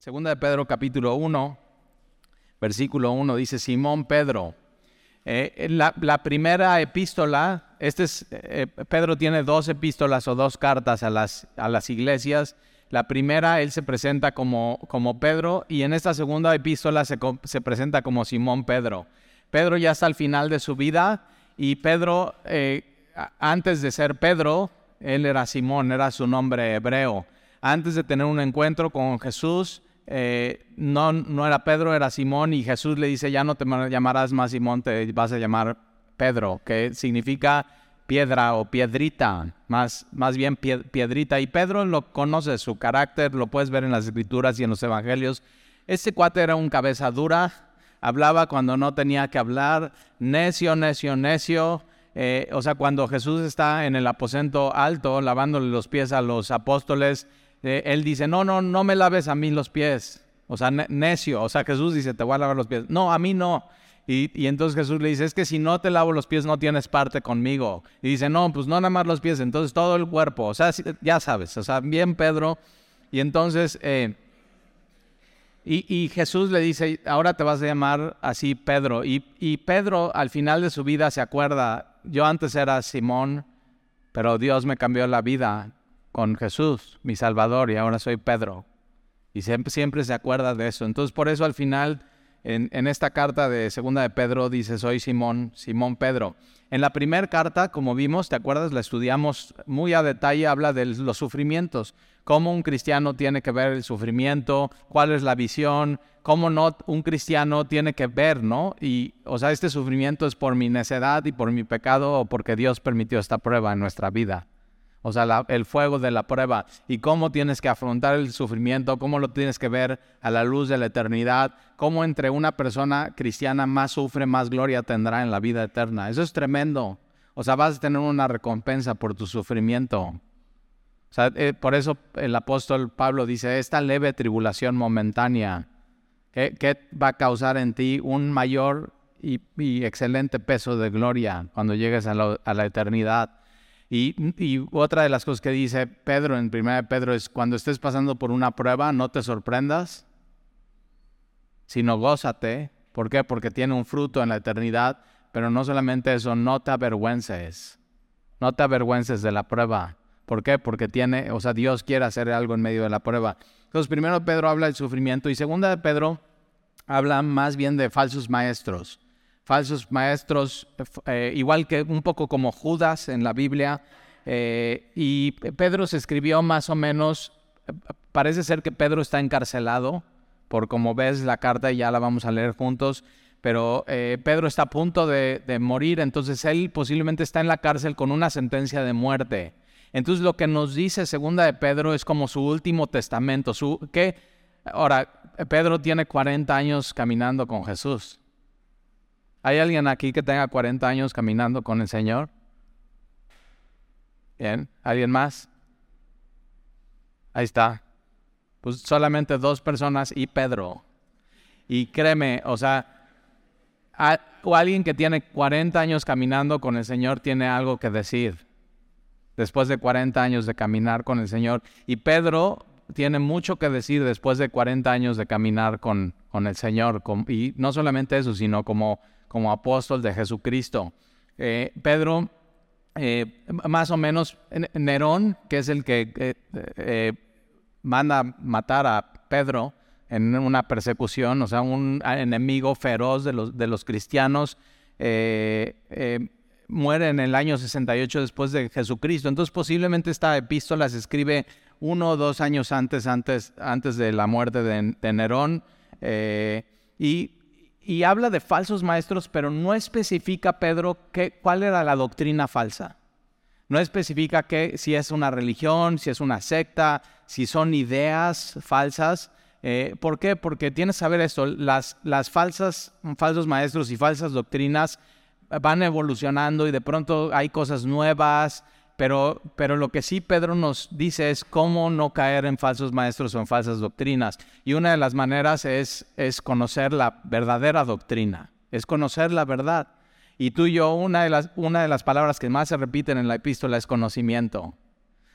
Segunda de Pedro capítulo 1, versículo 1 dice Simón Pedro. Eh, la, primera epístola, este es, eh, Pedro tiene dos epístolas o dos cartas a las, a las iglesias. La primera, él se presenta como, como Pedro y en esta segunda epístola se, se, presenta como Simón Pedro. Pedro ya está al final de su vida y Pedro, eh, antes de ser Pedro, él era Simón, era su nombre hebreo. Antes de tener un encuentro con Jesús, no, no era Pedro, era Simón, y Jesús le dice, ya no te llamarás más Simón, te vas a llamar Pedro, que significa piedra o piedrita, más, más bien piedrita. Y Pedro lo conoce, su carácter, lo puedes ver en las escrituras y en los evangelios. Este cuate era un cabeza dura, hablaba cuando no tenía que hablar, necio, necio, necio. Eh, o sea, cuando Jesús está en el aposento alto lavándole los pies a los apóstoles, eh, él dice, no, no, no me laves a mí los pies. O sea, necio. O sea, Jesús dice, te voy a lavar los pies. No, a mí no. Y, y, entonces Jesús le dice, es que si no te lavo los pies no tienes parte conmigo. Y dice, no, pues no nada más los pies, entonces todo el cuerpo. O sea, ya sabes, o sea, bien Pedro. Y entonces, eh, y, y, Jesús le dice, ahora te vas a llamar así Pedro. Y, y Pedro al final de su vida se acuerda, yo antes era Simón, pero Dios me cambió la vida con Jesús, mi Salvador, y ahora soy Pedro. Y siempre, siempre se acuerda de eso. Entonces, por eso al final, en, en, esta carta de segunda de Pedro, dice, soy Simón, Simón Pedro. En la primera carta, como vimos, ¿te acuerdas? La estudiamos muy a detalle, habla de los sufrimientos, cómo un cristiano tiene que ver el sufrimiento, cuál es la visión, cómo no un cristiano tiene que ver, ¿no? Y, o sea, este sufrimiento es por mi necedad y por mi pecado o porque Dios permitió esta prueba en nuestra vida o sea, el fuego de la prueba y cómo tienes que afrontar el sufrimiento, cómo lo tienes que ver a la luz de la eternidad, cómo entre una persona cristiana más sufre, más gloria tendrá en la vida eterna. Eso es tremendo. O sea, vas a tener una recompensa por tu sufrimiento. O sea, eh, por eso el apóstol Pablo dice, esta leve tribulación momentánea, que, va a causar en ti un mayor y, excelente peso de gloria cuando llegues a la eternidad. Y, otra de las cosas que dice Pedro en 1 Pedro es, cuando estés pasando por una prueba, no te sorprendas, sino gózate. ¿Por qué? Porque tiene un fruto en la eternidad, pero no solamente eso, no te avergüences. No te avergüences de la prueba. ¿Por qué? Porque tiene, o sea, Dios quiere hacer algo en medio de la prueba. Entonces, primero Pedro habla del sufrimiento y segunda de Pedro habla más bien de falsos maestros falsos maestros, eh, igual que un poco como Judas en la Biblia. Eh, y Pedro se escribió más o menos, parece ser que Pedro está encarcelado, por como ves la carta y ya la vamos a leer juntos, pero eh, Pedro está a punto de, morir, entonces él posiblemente está en la cárcel con una sentencia de muerte. Entonces lo que nos dice segunda de Pedro es como su último testamento, su que ahora Pedro tiene 40 años caminando con Jesús. ¿Hay alguien aquí que tenga 40 años caminando con el Señor? Bien, ¿alguien más? Ahí está. Pues solamente dos personas y Pedro. Y créeme, o sea, o alguien que tiene 40 años caminando con el Señor tiene algo que decir. Después de 40 años de caminar con el Señor. Y Pedro tiene mucho que decir después de 40 años de caminar con, con el Señor. y no solamente eso, sino como como apóstol de Jesucristo. Eh, Pedro, eh, más o menos, Nerón, que es el que eh, manda matar a Pedro en una persecución, o sea, un enemigo feroz de los, de los cristianos, muere en el año 68 después de Jesucristo. Entonces posiblemente esta epístola se escribe uno o dos años antes, antes, antes de la muerte de, de Nerón. y y habla de falsos maestros, pero no especifica, Pedro, qué, cuál era la doctrina falsa. No especifica que, si es una religión, si es una secta, si son ideas falsas. Eh, ¿Por qué? Porque tienes que saber esto, las, las falsas, falsos maestros y falsas doctrinas van evolucionando y de pronto hay cosas nuevas, pero, pero lo que sí Pedro nos dice es cómo no caer en falsos maestros o en falsas doctrinas. Y una de las maneras es, es conocer la verdadera doctrina, es conocer la verdad. Y tú y yo, una de, las, una de las palabras que más se repiten en la epístola es conocimiento.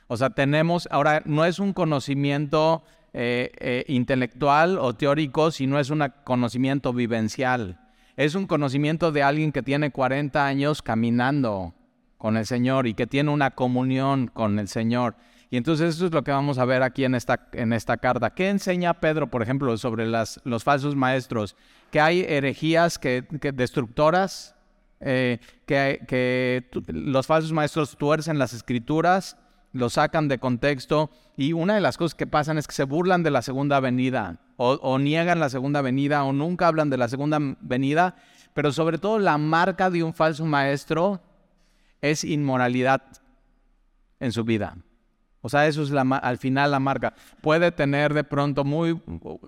O sea, tenemos, ahora no es un conocimiento eh, eh, intelectual o teórico, sino es un conocimiento vivencial. Es un conocimiento de alguien que tiene 40 años caminando con el Señor y que tiene una comunión con el Señor. Y entonces eso es lo que vamos a ver aquí en esta, en esta carta. ¿Qué enseña Pedro, por ejemplo, sobre las, los falsos maestros? Que hay herejías que, destructoras, eh, que, que los falsos maestros tuercen las escrituras, lo sacan de contexto y una de las cosas que pasan es que se burlan de la segunda venida o, o niegan la segunda venida o nunca hablan de la segunda venida, pero sobre todo la marca de un falso maestro es inmoralidad en su vida. O sea, eso es al final la marca. Puede tener de pronto muy,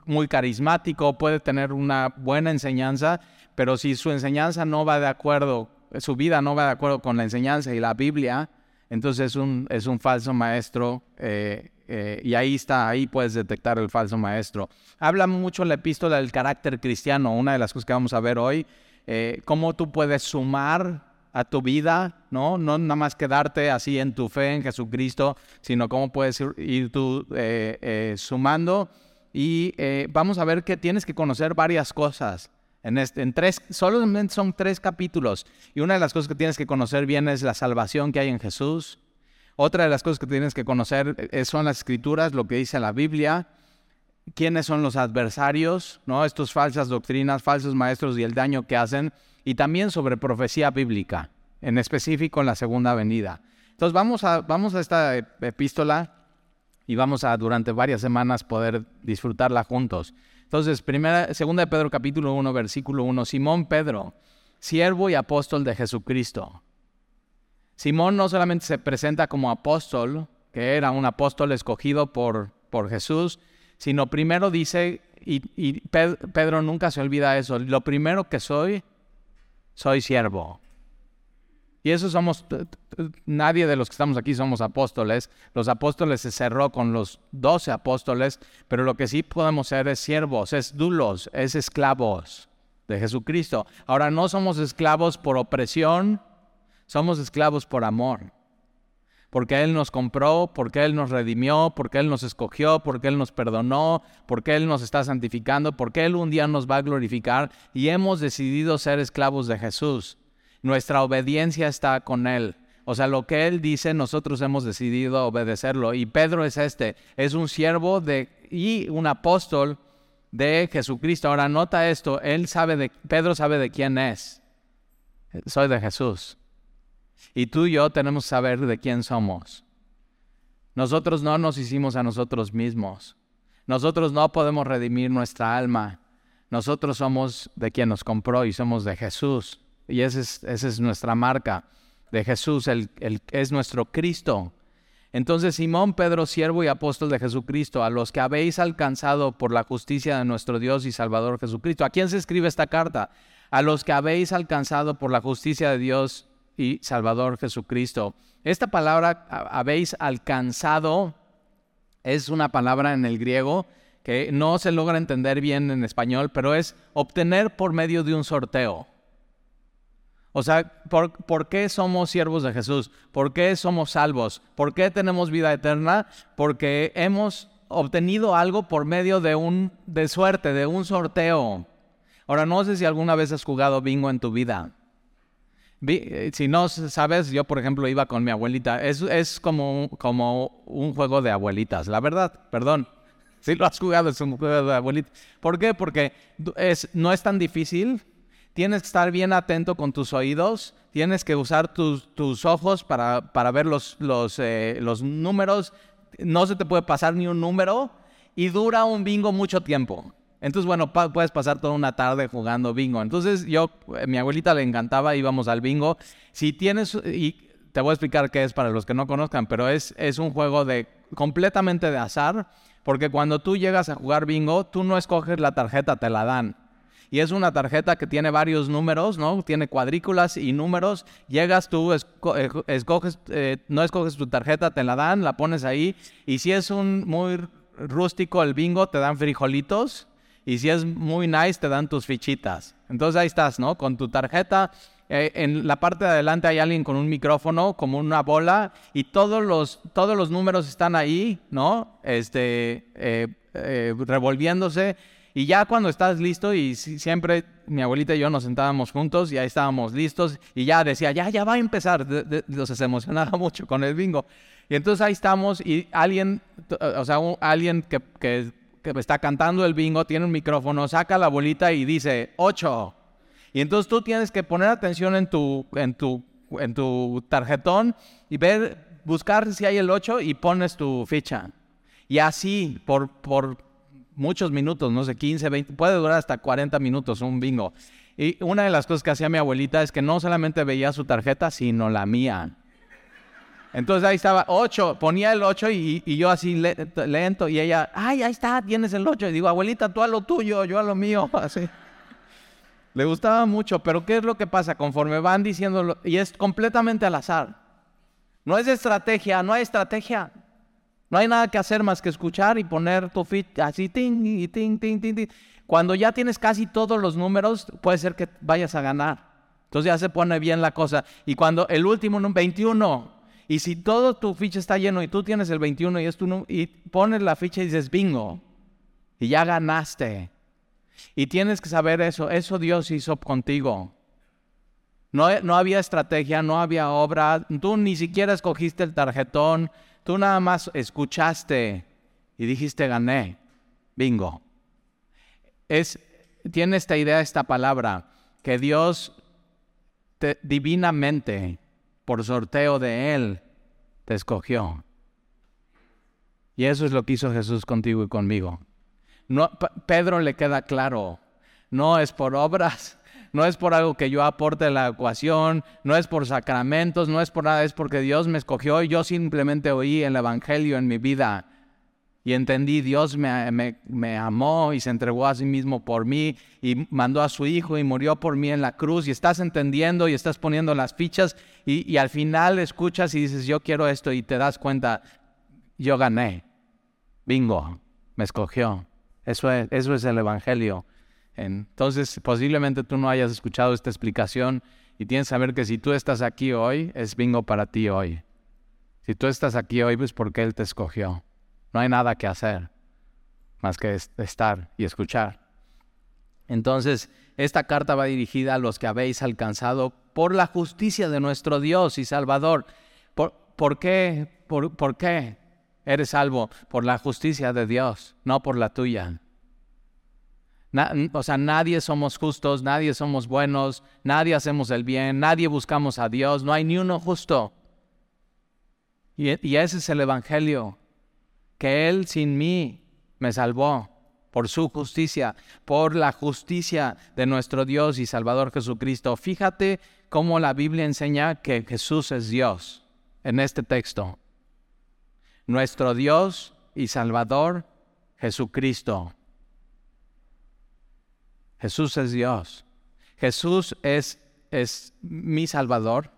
muy carismático, puede tener una buena enseñanza, pero si su enseñanza no va de acuerdo, su vida no va de acuerdo con la enseñanza y la Biblia, entonces es un, es un falso maestro eh, eh, y ahí está, ahí puedes detectar el falso maestro. Habla mucho la epístola del carácter cristiano, una de las cosas que vamos a ver hoy, eh, cómo tú puedes sumar a tu vida, ¿no? No nada más quedarte así en tu fe en Jesucristo, sino cómo puedes ir, tú eh, eh, sumando. Y eh, vamos a ver que tienes que conocer varias cosas. En, este, en tres, solamente son tres capítulos. Y una de las cosas que tienes que conocer bien es la salvación que hay en Jesús. Otra de las cosas que tienes que conocer son las escrituras, lo que dice la Biblia quiénes son los adversarios, ¿no? Estos falsas doctrinas, falsos maestros y el daño que hacen y también sobre profecía bíblica, en específico en la segunda venida. Entonces vamos a, vamos a esta epístola y vamos a durante varias semanas poder disfrutarla juntos. Entonces, primera, segunda de Pedro capítulo 1, versículo 1, Simón Pedro, siervo y apóstol de Jesucristo. Simón no solamente se presenta como apóstol, que era un apóstol escogido por, por Jesús, sino primero dice, y, y Pedro nunca se olvida eso, lo primero que soy soy siervo. Y eso somos, nadie de los que estamos aquí somos apóstoles. Los apóstoles se cerró con los doce apóstoles, pero lo que sí podemos ser es siervos, es dulos, es esclavos de Jesucristo. Ahora no somos esclavos por opresión, somos esclavos por amor. Porque Él nos compró, porque Él nos redimió, porque Él nos escogió, porque Él nos perdonó, porque Él nos está santificando, porque Él un día nos va a glorificar y hemos decidido ser esclavos de Jesús. Nuestra obediencia está con Él. O sea, lo que Él dice, nosotros hemos decidido obedecerlo. Y Pedro es este, es un siervo de, y un apóstol de Jesucristo. Ahora nota esto, él sabe de, Pedro sabe de quién es. Soy de Jesús. Y tú y yo tenemos que saber de quién somos. Nosotros no nos hicimos a nosotros mismos. Nosotros no podemos redimir nuestra alma. Nosotros somos de quien nos compró y somos de Jesús. Y esa es, nuestra marca de Jesús, el, es nuestro Cristo. Entonces Simón, Pedro, siervo y apóstol de Jesucristo, a los que habéis alcanzado por la justicia de nuestro Dios y Salvador Jesucristo. ¿A quién se escribe esta carta? A los que habéis alcanzado por la justicia de Dios y Salvador Jesucristo. Esta palabra habéis alcanzado es una palabra en el griego que no se logra entender bien en español, pero es obtener por medio de un sorteo. O sea, ¿por, ¿por, qué somos siervos de Jesús? ¿Por qué somos salvos? ¿Por qué tenemos vida eterna? Porque hemos obtenido algo por medio de un de suerte, de un sorteo. Ahora no sé si alguna vez has jugado bingo en tu vida. Eh, si no sabes, yo por ejemplo iba con mi abuelita. Es, es como, como un juego de abuelitas, la verdad, perdón. Si lo has jugado, es un juego de abuelitas. ¿Por qué? Porque es, no es tan difícil. Tienes que estar bien atento con tus oídos. Tienes que usar tus, tus ojos para, para ver los, los, eh, los números. No se te puede pasar ni un número. Y dura un bingo mucho tiempo. Entonces, bueno, puedes pasar toda una tarde jugando bingo. Entonces, yo, eh, mi abuelita le encantaba, íbamos al bingo. Si tienes, y te voy a explicar qué es para los que no conozcan, pero es, es un juego de completamente de azar, porque cuando tú llegas a jugar bingo, tú no escoges la tarjeta, te la dan. Y es una tarjeta que tiene varios números, ¿no? Tiene cuadrículas y números. Llegas tú, eh, escoges, eh, no escoges tu tarjeta, te la dan, la pones ahí. Y si es un muy rústico el bingo, te dan frijolitos y si es muy nice, te dan tus fichitas. Entonces ahí estás, ¿no? Con tu tarjeta. Eh, en la parte de adelante hay alguien con un micrófono, como una bola, y todos los, todos los números están ahí, ¿no? Este, eh, eh, revolviéndose. Y ya cuando estás listo, y siempre mi abuelita y yo nos sentábamos juntos, y ahí estábamos listos, y ya decía, ya, ya va a empezar. Entonces se emocionaba mucho con el bingo. Y entonces ahí estamos, y alguien, o sea, alguien que, que, está cantando el bingo tiene un micrófono, saca la bolita y dice, ocho. Y entonces tú tienes que poner atención en tu, en tu, en tu tarjetón y ver, buscar si hay el 8 y pones tu ficha. Y así, por, por muchos minutos, no sé, 15, 20, puede durar hasta 40 minutos un bingo. Y una de las cosas que hacía mi abuelita es que no solamente veía su tarjeta, sino la mía. Entonces ahí estaba 8, ponía el 8 y, yo así lento y ella, ay, ahí está, tienes el 8. Y digo, abuelita, tú a lo tuyo, yo a lo mío. Le gustaba mucho, pero ¿qué es lo que pasa? Conforme van diciéndolo, y es completamente al azar. No es estrategia, no hay estrategia. No hay nada que hacer más que escuchar y poner tu fit así, ting, y ting, ting, ting, ting. Cuando ya tienes casi todos los números, puede ser que vayas a ganar. Entonces ya se pone bien la cosa. Y cuando el último, 21, y si todo tu ficha está lleno y tú tienes el 21 y, es tu, y pones la ficha y dices bingo, y ya ganaste. Y tienes que saber eso, eso Dios hizo contigo. No, no, había estrategia, no había obra, tú ni siquiera escogiste el tarjetón, tú nada más escuchaste y dijiste gané, bingo. Es, tiene esta idea, esta palabra, que Dios divinamente, por sorteo de Él, te escogió. Y eso es lo que hizo Jesús contigo y conmigo. No, Pedro le queda claro, no es por obras, no es por algo que yo aporte a la ecuación, no es por sacramentos, no es por nada, es porque Dios me escogió y yo simplemente oí el Evangelio en mi vida y entendí, Dios me, me, amó y se entregó a sí mismo por mí y mandó a su Hijo y murió por mí en la cruz y estás entendiendo y estás poniendo las fichas y, y al final escuchas y dices, yo quiero esto y te das cuenta, yo gané, bingo, me escogió. Eso es, eso es el Evangelio. Entonces, posiblemente tú no hayas escuchado esta explicación y tienes que saber que si tú estás aquí hoy, es bingo para ti hoy. Si tú estás aquí hoy, pues porque Él te escogió. No hay nada que hacer más que estar y escuchar. Entonces, esta carta va dirigida a los que habéis alcanzado por la justicia de nuestro Dios y Salvador. ¿Por, por qué? ¿Por, ¿Por qué? Eres salvo por la justicia de Dios, no por la tuya. o sea, nadie somos justos, nadie somos buenos, nadie hacemos el bien, nadie buscamos a Dios, no hay ni uno justo. Y, y ese es el Evangelio, que Él sin mí me salvó por su justicia, por la justicia de nuestro Dios y Salvador Jesucristo. Fíjate cómo la Biblia enseña que Jesús es Dios en este texto nuestro Dios y Salvador Jesucristo. Jesús es Dios. Jesús es, es mi Salvador.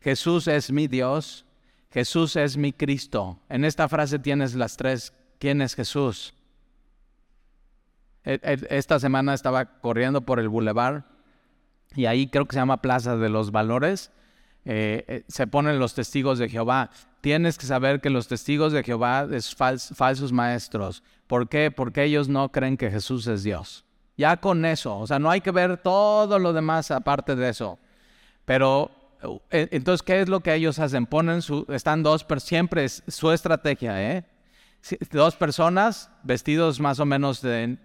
Jesús es mi Dios. Jesús es mi Cristo. En esta frase tienes las tres. ¿Quién es Jesús? E, e, esta semana estaba corriendo por el bulevar y ahí creo que se llama Plaza de los Valores. Eh, eh, se ponen los testigos de Jehová tienes que saber que los testigos de Jehová es falsos maestros. ¿Por qué? Porque ellos no creen que Jesús es Dios. Ya con eso, o sea, no hay que ver todo lo demás aparte de eso. Pero entonces, ¿qué es lo que ellos hacen? Ponen su, están dos, pero siempre es su estrategia, ¿eh? Dos personas vestidos más o menos de,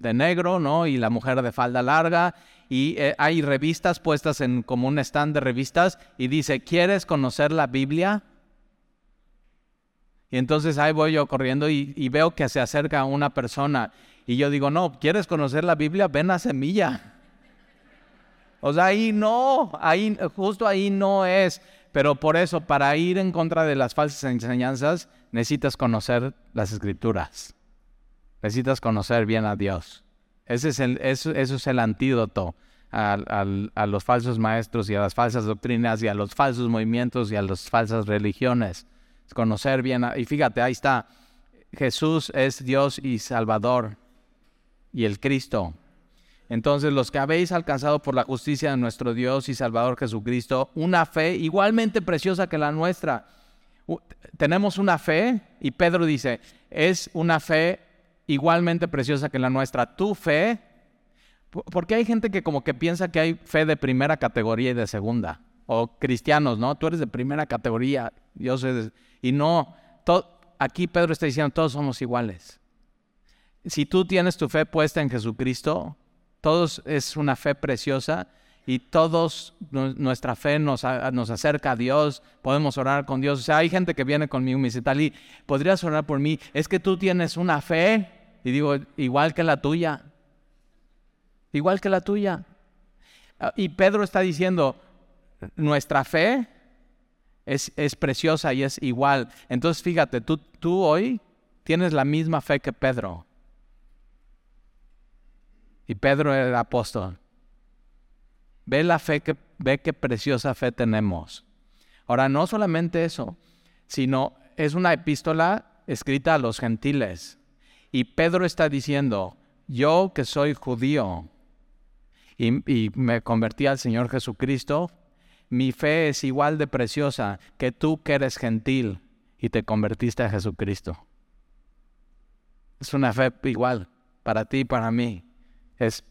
negro, ¿no? Y la mujer de falda larga. Y eh, hay revistas puestas en como un stand de revistas y dice, ¿quieres conocer la Biblia? Y entonces ahí voy yo corriendo y, veo que se acerca una persona y yo digo, no, ¿quieres conocer la Biblia? Ven a Semilla. O sea, ahí no, ahí, justo ahí no es. Pero por eso, para ir en contra de las falsas enseñanzas, necesitas conocer las escrituras. Necesitas conocer bien a Dios. Ese es el, eso, es el antídoto a, a los falsos maestros y a las falsas doctrinas y a los falsos movimientos y a las falsas religiones conocer bien. Y fíjate, ahí está. Jesús es Dios y Salvador y el Cristo. Entonces, los que habéis alcanzado por la justicia de nuestro Dios y Salvador Jesucristo, una fe igualmente preciosa que la nuestra, tenemos una fe y Pedro dice, es una fe igualmente preciosa que la nuestra. Tu fe, porque hay gente que como que piensa que hay fe de primera categoría y de segunda, o cristianos, ¿no? Tú eres de primera categoría, yo sé, y no, aquí Pedro está diciendo, todos somos iguales. Si tú tienes tu fe puesta en Jesucristo, todos es una fe preciosa y todos nuestra fe nos, nos, acerca a Dios, podemos orar con Dios. O sea, hay gente que viene conmigo y me dice, Tali, ¿podrías orar por mí? Es que tú tienes una fe, y digo, igual que la tuya, igual que la tuya. Ah, y Pedro está diciendo, nuestra fe es, es preciosa y es igual. Entonces, fíjate, tú, tú hoy tienes la misma fe que Pedro. Y Pedro el apóstol. Ve la fe que, ve qué preciosa fe tenemos. Ahora, no solamente eso, sino es una epístola escrita a los gentiles. Y Pedro está diciendo, yo que soy judío y, y me convertí al Señor Jesucristo, mi fe es igual de preciosa que tú que eres gentil y te convertiste a Jesucristo. Es una fe igual para ti y para mí. Es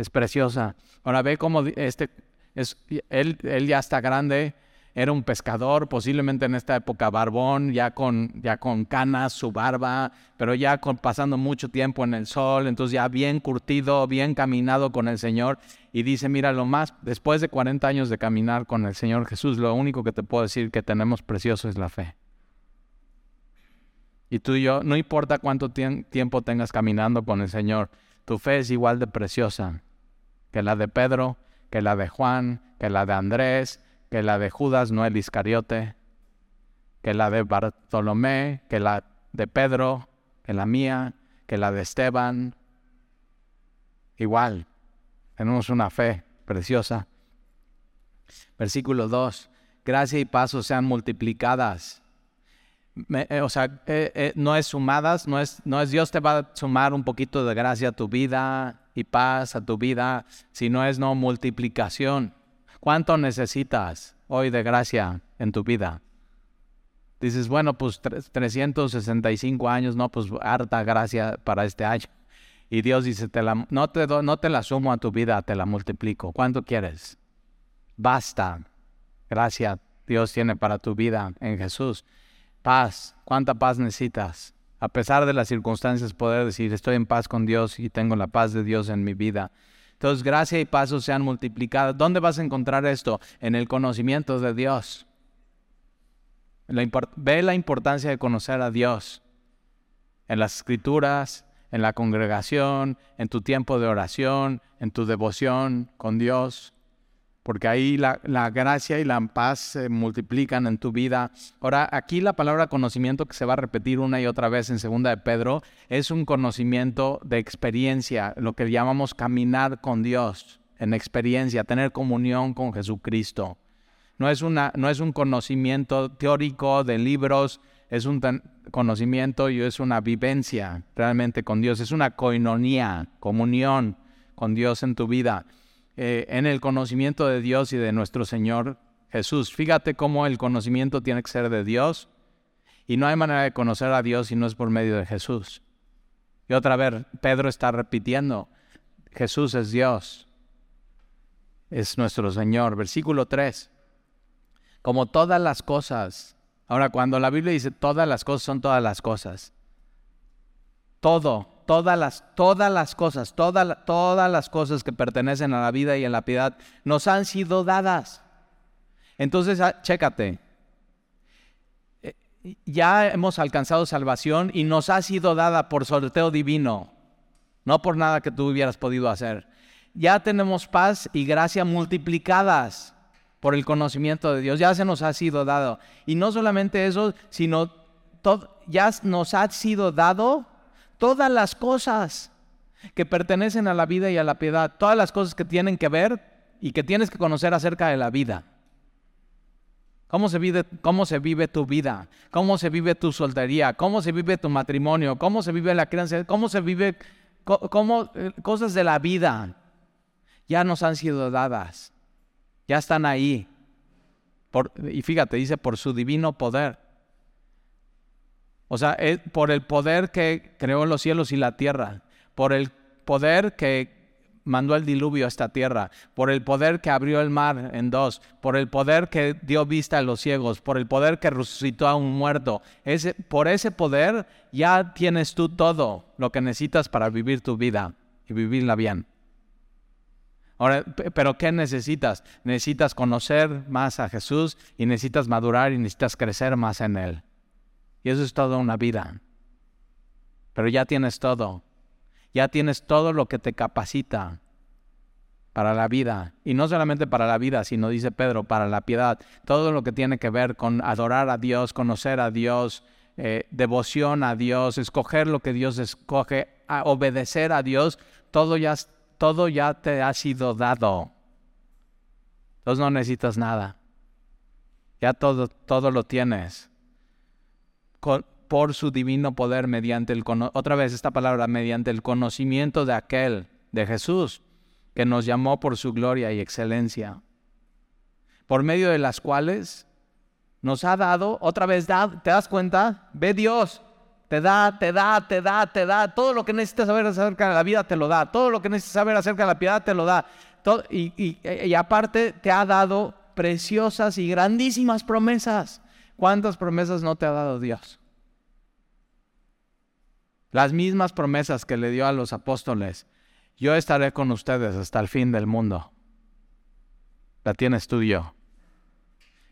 es preciosa. Ahora ve cómo este, es, él, él ya está grande, era un pescador, posiblemente en esta época barbón, ya con, ya con canas, su barba, pero ya con, pasando mucho tiempo en el sol, entonces ya bien curtido, bien caminado con el Señor. Y dice, mira, lo más, después de 40 años de caminar con el Señor Jesús, lo único que te puedo decir que tenemos precioso es la fe. Y tú y yo, no importa cuánto tiempo tengas caminando con el Señor, tu fe es igual de preciosa que la de Pedro, que la de Juan, que la de Andrés, que la de Judas, no el Iscariote, que la de Bartolomé, que la de Pedro, que la mía, que la de Esteban. Igual, tenemos una fe preciosa. Versículo 2. Gracia y paso sean multiplicadas. Eh, o sea, eh, eh, no es sumadas, no es, no es Dios te va a sumar un poquito de gracia a tu vida, y paz a tu vida, si no es no multiplicación. ¿Cuánto necesitas hoy de gracia en tu vida? Dices, bueno, pues 365 años, no, pues harta gracia para este año. Y Dios dice, te la, no, te no te la sumo a tu vida, te la multiplico. ¿Cuánto quieres? Basta. Gracia Dios tiene para tu vida en Jesús. Paz. ¿Cuánta paz necesitas? a pesar de las circunstancias, poder decir, estoy en paz con Dios y tengo la paz de Dios en mi vida. Entonces, gracia y paso sean multiplicadas. ¿Dónde vas a encontrar esto? En el conocimiento de Dios. ve la importancia de conocer a Dios en las escrituras, en la congregación, en tu tiempo de oración, en tu devoción con Dios porque ahí la, gracia y la paz se multiplican en tu vida. Ahora, aquí la palabra conocimiento que se va a repetir una y otra vez en segunda de Pedro es un conocimiento de experiencia, lo que llamamos caminar con Dios en experiencia, tener comunión con Jesucristo. No es, una, no es un conocimiento teórico de libros, es un conocimiento y es una vivencia realmente con Dios, es una coinonía, comunión con Dios en tu vida. Eh, en el conocimiento de Dios y de nuestro Señor Jesús. Fíjate cómo el conocimiento tiene que ser de Dios y no hay manera de conocer a Dios si no es por medio de Jesús. Y otra vez, Pedro está repitiendo, Jesús es Dios, es nuestro Señor. Versículo 3, como todas las cosas. Ahora, cuando la Biblia dice todas las cosas, son todas las cosas. Todo, todas las, todas las cosas, todas, todas las cosas que pertenecen a la vida y a la piedad nos han sido dadas. Entonces, ah, chécate. Eh, ya hemos alcanzado salvación y nos ha sido dada por sorteo divino, no por nada que tú hubieras podido hacer. Ya tenemos paz y gracia multiplicadas por el conocimiento de Dios. Ya se nos ha sido dado. Y no solamente eso, sino ya nos ha sido dado todas las cosas que pertenecen a la vida y a la piedad, todas las cosas que tienen que ver y que tienes que conocer acerca de la vida. ¿Cómo se, vive, ¿Cómo se vive tu vida? ¿Cómo se vive tu soltería? ¿Cómo se vive tu matrimonio? ¿Cómo se vive la crianza? ¿Cómo se vive cómo, eh, cosas de la vida? Ya nos han sido dadas. Ya están ahí. y fíjate, dice por su divino poder. O sea, por el poder que creó los cielos y la tierra, por el poder que mandó el diluvio a esta tierra, por el poder que abrió el mar en dos, por el poder que dio vista a los ciegos, por el poder que resucitó a un muerto. Por ese poder ya tienes tú todo lo que necesitas para vivir tu vida y vivirla bien. Ahora, pero ¿qué necesitas? Necesitas conocer más a Jesús y necesitas madurar y necesitas crecer más en Él. Y eso es toda una vida. Pero ya tienes todo. Ya tienes todo lo que te capacita para la vida. Y no solamente para la vida, sino, dice Pedro, para la piedad. Todo lo que tiene que ver con adorar a Dios, conocer a Dios, eh, devoción a Dios, escoger lo que Dios escoge, obedecer a Dios, todo ya todo ya te ha sido dado. Entonces no necesitas nada. Ya todo, todo lo tienes. Por su divino poder mediante el otra vez esta palabra mediante el conocimiento de aquel de Jesús que nos llamó por su gloria y excelencia por medio de las cuales nos ha dado otra vez te das cuenta ve Dios te da, te da, te da, te da. Todo lo que necesitas saber acerca de la vida te lo da. Todo lo que necesitas saber acerca de la piedad te lo da. y, aparte te ha dado preciosas y grandísimas promesas. ¿Cuántas promesas no te ha dado Dios? Las mismas promesas que le dio a los apóstoles. Yo estaré con ustedes hasta el fin del mundo. La tienes tú yo.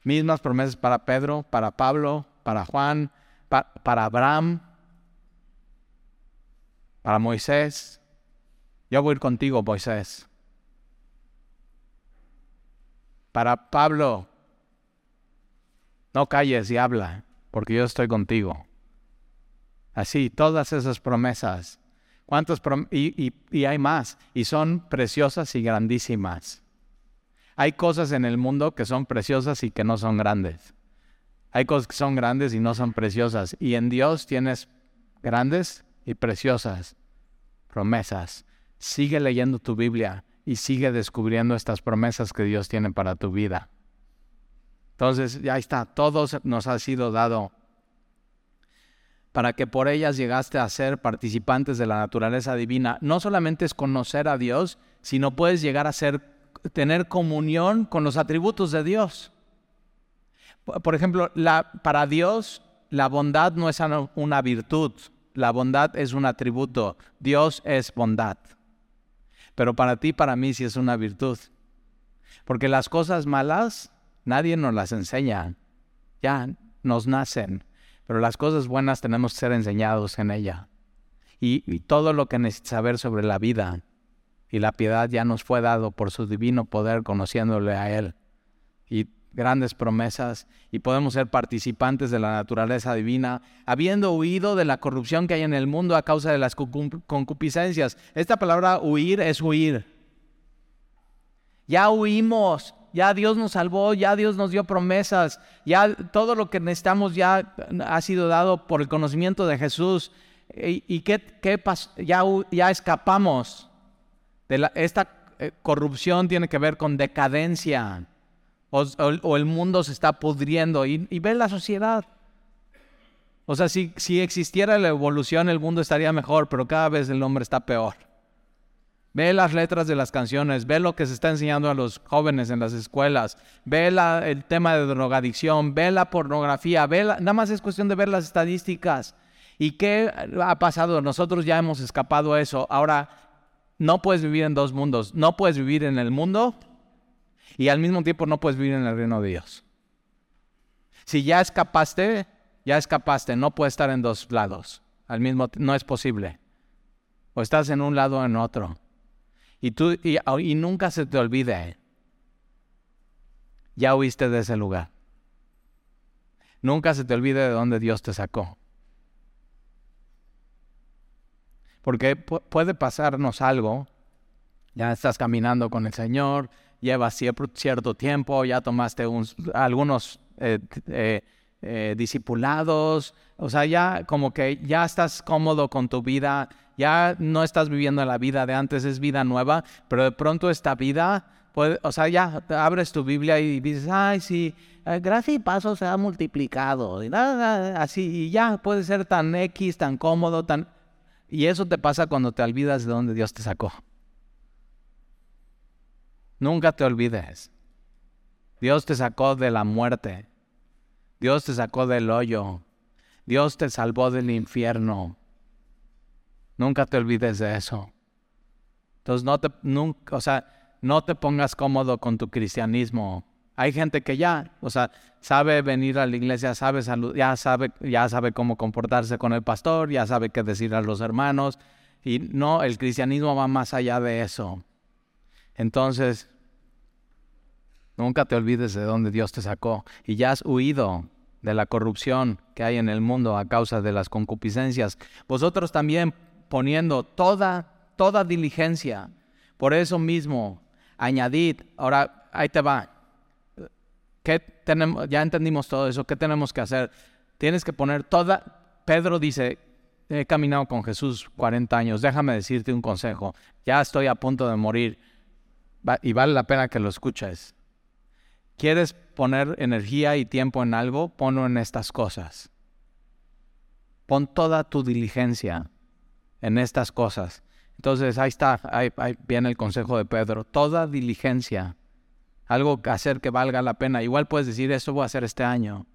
Mismas promesas para Pedro, para Pablo, para Juan, para Abraham, para Moisés, yo voy a ir contigo, Moisés. Para Pablo, no calles y habla, porque yo estoy contigo. Así, todas esas promesas. ¿Cuántas y, y hay más, y son preciosas y grandísimas. Hay cosas en el mundo que son preciosas y que no son grandes. Hay cosas que son grandes y no son preciosas. Y en Dios tienes grandes y preciosas promesas. Sigue leyendo tu Biblia y sigue descubriendo estas promesas que Dios tiene para tu vida. Entonces, ya está, todo nos ha sido dado para que por ellas llegaste a ser participantes de la naturaleza divina. No solamente es conocer a Dios, sino puedes llegar a ser tener comunión con los atributos de Dios. Por ejemplo, para Dios la bondad no es una virtud, la bondad es un atributo. Dios es bondad. Pero para ti, para mí, sí es una virtud. Porque las cosas malas nadie nos las enseña. Ya nos nacen. Pero las cosas buenas tenemos que ser enseñados en ella. Y, todo lo que necesitas saber sobre la vida y la piedad ya nos fue dado por su divino poder conociéndole a Él. Y grandes promesas y podemos ser participantes de la naturaleza divina, habiendo huido de la corrupción que hay en el mundo a causa de las concupiscencias. Esta palabra huir es huir. Ya huimos, ya Dios nos salvó, ya Dios nos dio promesas, ya todo lo que necesitamos ya ha sido dado por el conocimiento de Jesús. ¿Y, qué, qué Ya, ya escapamos de la, esta eh, corrupción tiene que ver con decadencia o, el mundo se está pudriendo y, ve la sociedad. O sea, si, si existiera la evolución, el mundo estaría mejor, pero cada vez el hombre está peor. Ve las letras de las canciones, ve lo que se está enseñando a los jóvenes en las escuelas, ve el tema de drogadicción, ve la pornografía, ve nada más es cuestión de ver las estadísticas. ¿Y qué ha pasado? Nosotros ya hemos escapado a eso. Ahora, no puedes vivir en dos mundos. No puedes vivir en el mundo y al mismo tiempo no puedes vivir en el reino de Dios. Si ya escapaste, ya escapaste, no puedes estar en dos lados. Al mismo no es posible. O estás en un lado o en otro. Y tú y, nunca se te olvide. Ya huiste de ese lugar. Nunca se te olvide de dónde Dios te sacó. Porque puede pasarnos algo. Ya estás caminando con el Señor, llevas cierto tiempo, ya tomaste algunos eh, eh, eh, discipulados, o sea, ya como que ya estás cómodo con tu vida, ya no estás viviendo la vida de antes, es vida nueva, pero de pronto esta vida o sea, ya abres tu Biblia y dices, ay, sí, eh, gracia y paso se ha multiplicado. Y nada, así, y ya puede ser tan X, tan cómodo, tan... Y eso te pasa cuando te olvidas de dónde Dios te sacó. Nunca te olvides. Dios te sacó de la muerte. Dios te sacó del hoyo. Dios te salvó del infierno. Nunca te olvides de eso. Entonces no te, nunca, o sea, no te pongas cómodo con tu cristianismo. Hay gente que ya, o sea, sabe venir a la iglesia, sabe ya sabe, ya sabe cómo comportarse con el pastor, ya sabe qué decir a los hermanos. Y no, el cristianismo va más allá de eso. Entonces, nunca te olvides de dónde Dios te sacó. Y ya has huido de la corrupción que hay en el mundo a causa de las concupiscencias. Vosotros también poniendo toda, toda diligencia. Por eso mismo, añadid, ahora ahí te va. ¿Qué tenemos? Ya entendimos todo eso, ¿qué tenemos que hacer? Tienes que poner toda, Pedro dice, he caminado con Jesús 40 años, déjame decirte un consejo, ya estoy a punto de morir y vale la pena que lo escuches. ¿Quieres poner energía y tiempo en algo? Ponlo en estas cosas. Pon toda tu diligencia en estas cosas. Entonces ahí está, ahí, viene el consejo de Pedro. Toda diligencia, algo que hacer que valga la pena. Igual puedes decir, eso voy a hacer este año.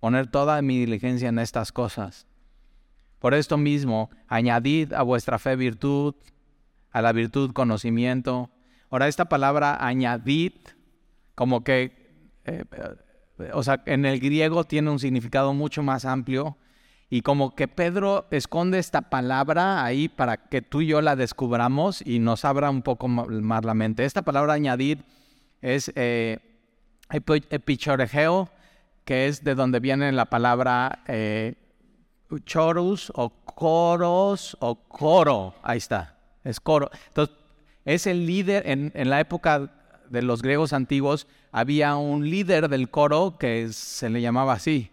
Poner toda mi diligencia en estas cosas. Por esto mismo, añadid a vuestra fe virtud, a la virtud conocimiento. Ahora, esta palabra añadid, como que, eh, eh, o sea, en el griego tiene un significado mucho más amplio y como que Pedro esconde esta palabra ahí para que tú y yo la descubramos y nos abra un poco más la mente. Esta palabra añadir es eh, epichorgeo, que es de donde viene la palabra eh, chorus o coros o coro. Ahí está, es coro. Entonces, es el líder, en, la época de los griegos antiguos, había un líder del coro que se le llamaba así,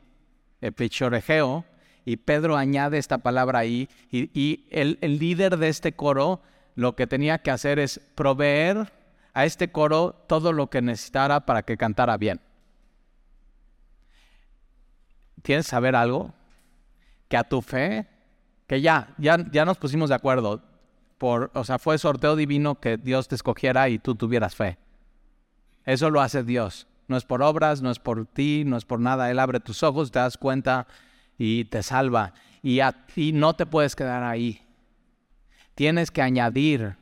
epichorgeo y Pedro añade esta palabra ahí, y, el, líder de este coro lo que tenía que hacer es proveer a este coro todo lo que necesitara para que cantara bien. ¿Tienes que saber algo? Que a tu fe, que ya, ya, ya nos pusimos de acuerdo, por, o sea, fue sorteo divino que Dios te escogiera y tú tuvieras fe. Eso lo hace Dios. No es por obras, no es por ti, no es por nada. Él abre tus ojos, te das cuenta y te salva. Y a ti no te puedes quedar ahí. Tienes que añadir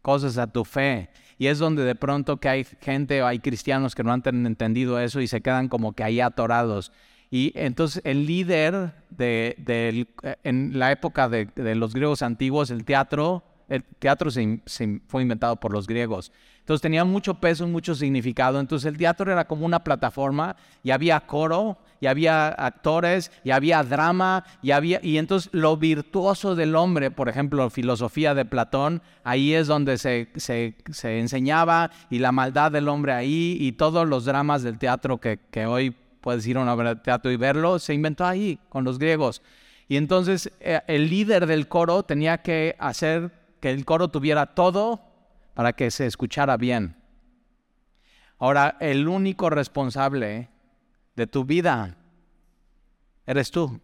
cosas a tu fe. Y es donde de pronto que hay gente o hay cristianos que no han entendido eso y se quedan como que ahí atorados. Y entonces el líder de, en la época de, los griegos antiguos, el teatro, el teatro se, fue inventado por los griegos. Entonces tenía mucho peso, mucho significado. Entonces el teatro era como una plataforma y había coro, y había actores, y había drama, y había y entonces lo virtuoso del hombre, por ejemplo, filosofía de Platón, ahí es donde se, se, enseñaba y la maldad del hombre ahí y todos los dramas del teatro que, que hoy puedes ir a una obra de teatro y verlo, se inventó ahí con los griegos. Y entonces eh, el líder del coro tenía que hacer que el coro tuviera todo para que se escuchara bien. Ahora, el único responsable de tu vida eres tú.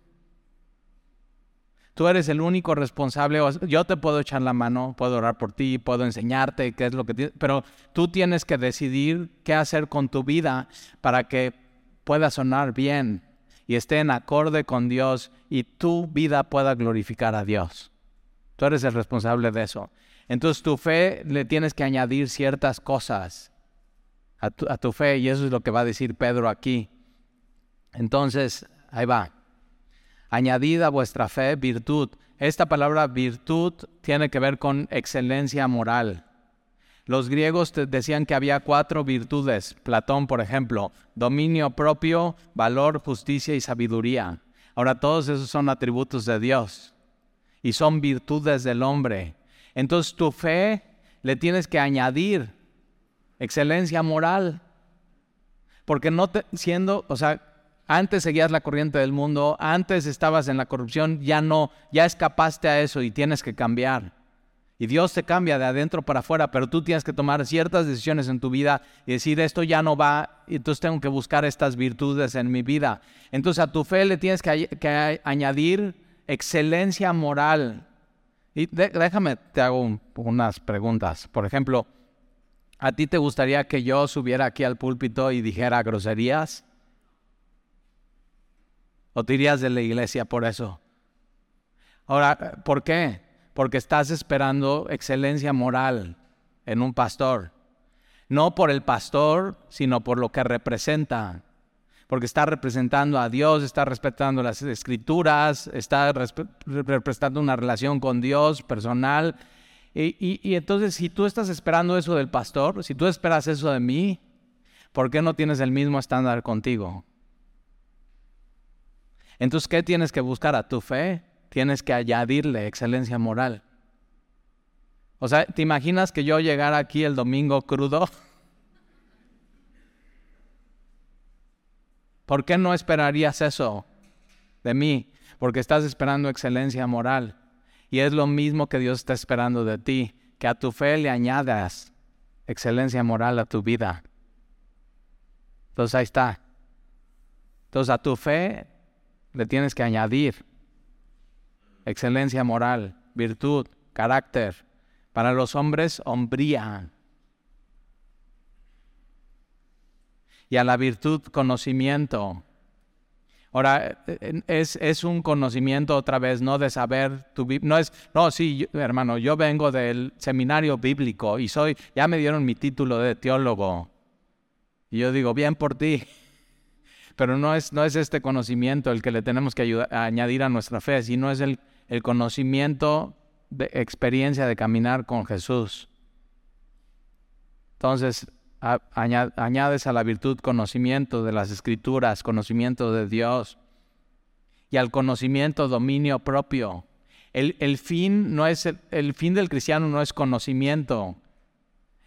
Tú eres el único responsable. Yo te puedo echar la mano, puedo orar por ti, puedo enseñarte qué es lo que tienes, pero tú tienes que decidir qué hacer con tu vida para que pueda sonar bien y esté en acorde con Dios y tu vida pueda glorificar a Dios. Tú eres el responsable de eso. Entonces tu fe le tienes que añadir ciertas cosas a tu, fe y eso es lo que va a decir Pedro aquí. Entonces, ahí va. Añadid a vuestra fe virtud. Esta palabra virtud tiene que ver con excelencia moral. Los griegos decían que había cuatro virtudes. Platón, por ejemplo, dominio propio, valor, justicia y sabiduría. Ahora todos esos son atributos de Dios y son virtudes del hombre. Entonces tu fe le tienes que añadir excelencia moral. Porque no te, siendo, o sea, antes seguías la corriente del mundo, antes estabas en la corrupción, ya no, ya escapaste a eso y tienes que cambiar. Y Dios te cambia de adentro para afuera, pero tú tienes que tomar ciertas decisiones en tu vida y decir, esto ya no va, entonces tengo que buscar estas virtudes en mi vida. Entonces a tu fe le tienes que, añadir excelencia moral. Y déjame, te hago unas preguntas. Por ejemplo, ¿a ti te gustaría que yo subiera aquí al púlpito y dijera groserías? ¿O te irías de la iglesia por eso? Ahora, ¿por qué? porque estás esperando excelencia moral en un pastor. No por el pastor, sino por lo que representa. Porque está representando a Dios, está respetando las escrituras, está representando una relación con Dios personal. Y, entonces, si tú estás esperando eso del pastor, si tú esperas eso de mí, ¿por qué no tienes el mismo estándar contigo? Entonces, ¿qué tienes que buscar a tu fe? tienes que añadirle excelencia moral. O sea, ¿te imaginas que yo llegara aquí el domingo crudo? ¿Por qué no esperarías eso de mí? Porque estás esperando excelencia moral. Y es lo mismo que Dios está esperando de ti, que a tu fe le añadas excelencia moral a tu vida. Entonces ahí está. Entonces a tu fe le tienes que añadir excelencia moral, virtud, carácter. Para los hombres, hombría. Y a la virtud, conocimiento. Ahora, es, es, un conocimiento otra vez, no de saber tu No es, no, sí, hermano, yo vengo del seminario bíblico y soy, ya me dieron mi título de teólogo. Y yo digo, bien por ti. Pero no es, no es este conocimiento el que le tenemos que añadir a nuestra fe, sino es el el conocimiento de experiencia de caminar con Jesús. Entonces, añades a la virtud conocimiento de las escrituras, conocimiento de Dios y al conocimiento dominio propio. El, fin no es el, fin del cristiano no es conocimiento.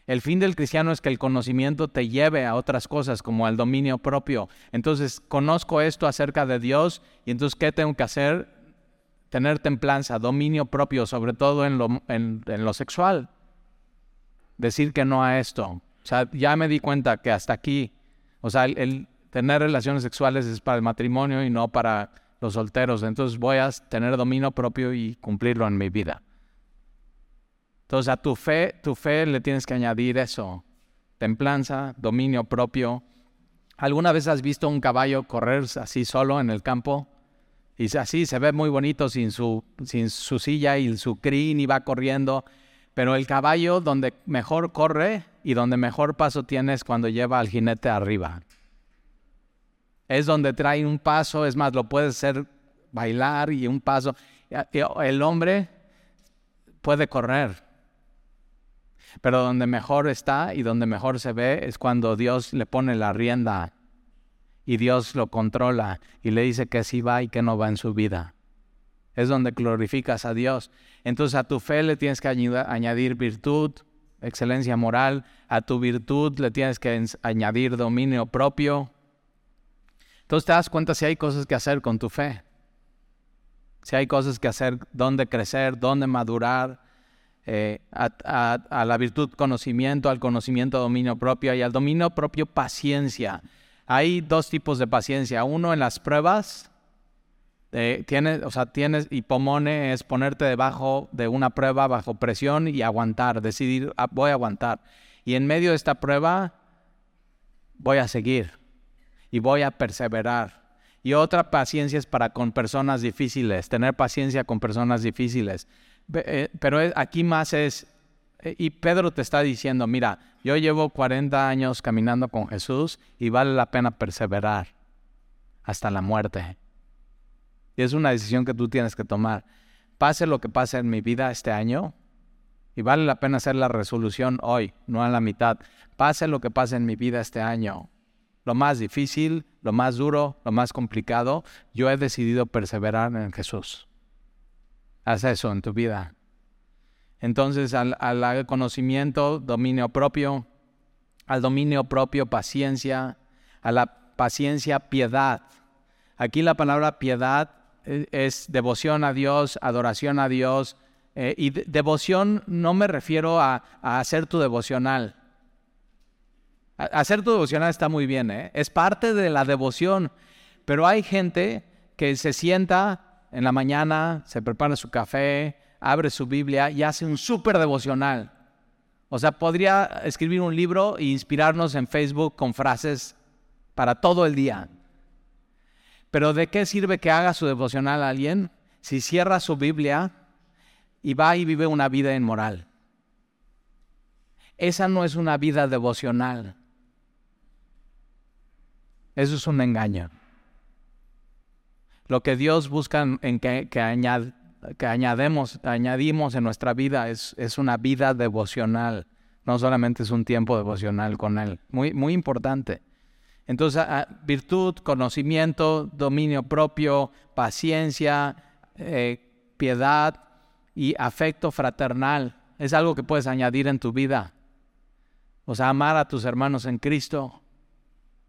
El fin del cristiano es que el conocimiento te lleve a otras cosas como al dominio propio. Entonces, conozco esto acerca de Dios y entonces ¿qué tengo que hacer? tener templanza, dominio propio, sobre todo en lo, en, lo sexual. Decir que no a esto. O sea, ya me di cuenta que hasta aquí, o sea, el, tener relaciones sexuales es para el matrimonio y no para los solteros. Entonces voy a tener dominio propio y cumplirlo en mi vida. Entonces a tu fe, tu fe le tienes que añadir eso. Templanza, dominio propio. ¿Alguna vez has visto un caballo correr así solo en el campo? Y así se ve muy bonito sin su, sin su silla y su crin y va corriendo. Pero el caballo donde mejor corre y donde mejor paso tiene es cuando lleva al jinete arriba. Es donde trae un paso, es más, lo puede hacer bailar y un paso. El hombre puede correr. Pero donde mejor está y donde mejor se ve es cuando Dios le pone la rienda y Dios lo controla y le dice que sí va y que no va en su vida. Es donde glorificas a Dios. Entonces a tu fe le tienes que añadir virtud, excelencia moral, a tu virtud le tienes que añadir dominio propio. Entonces te das cuenta si hay cosas que hacer con tu fe. Si hay cosas que hacer, dónde crecer, dónde madurar. Eh, a, a la virtud conocimiento, al conocimiento dominio propio y al dominio propio paciencia. Hay dos tipos de paciencia. Uno en las pruebas, eh, tienes, o sea, tienes hipomone es ponerte debajo de una prueba bajo presión y aguantar, decidir, ah, voy a aguantar. Y en medio de esta prueba voy a seguir y voy a perseverar. Y otra paciencia es para con personas difíciles, tener paciencia con personas difíciles. Eh, pero aquí más es y Pedro te está diciendo, mira, yo llevo 40 años caminando con Jesús y vale la pena perseverar hasta la muerte. Y es una decisión que tú tienes que tomar. Pase lo que pase en mi vida este año, y vale la pena hacer la resolución hoy, no a la mitad. Pase lo que pase en mi vida este año. Lo más difícil, lo más duro, lo más complicado, yo he decidido perseverar en Jesús. Haz eso en tu vida. Entonces, al, conocimiento, dominio propio, al dominio propio, paciencia, a la paciencia, piedad. Aquí la palabra piedad es, devoción a Dios, adoración a Dios, Eh, y devoción no me refiero a, hacer tu devocional. hacer tu devocional está muy bien, ¿eh? es parte de la devoción, pero hay gente que se sienta en la mañana, se prepara su café, abre su Biblia y hace un súper devocional. O sea, podría escribir un libro e inspirarnos en Facebook con frases para todo el día. Pero ¿de qué sirve que haga su devocional a alguien si cierra su Biblia y va y vive una vida inmoral? Esa no es una vida devocional. Eso es un engaño. Lo que Dios busca en que, que, añadimos en nuestra vida es, es, una vida devocional. No solamente es un tiempo devocional con Él. Muy, muy importante. Entonces, virtud, conocimiento, dominio propio, paciencia, eh, piedad y afecto fraternal es algo que puedes añadir en tu vida. O sea, amar a tus hermanos en Cristo,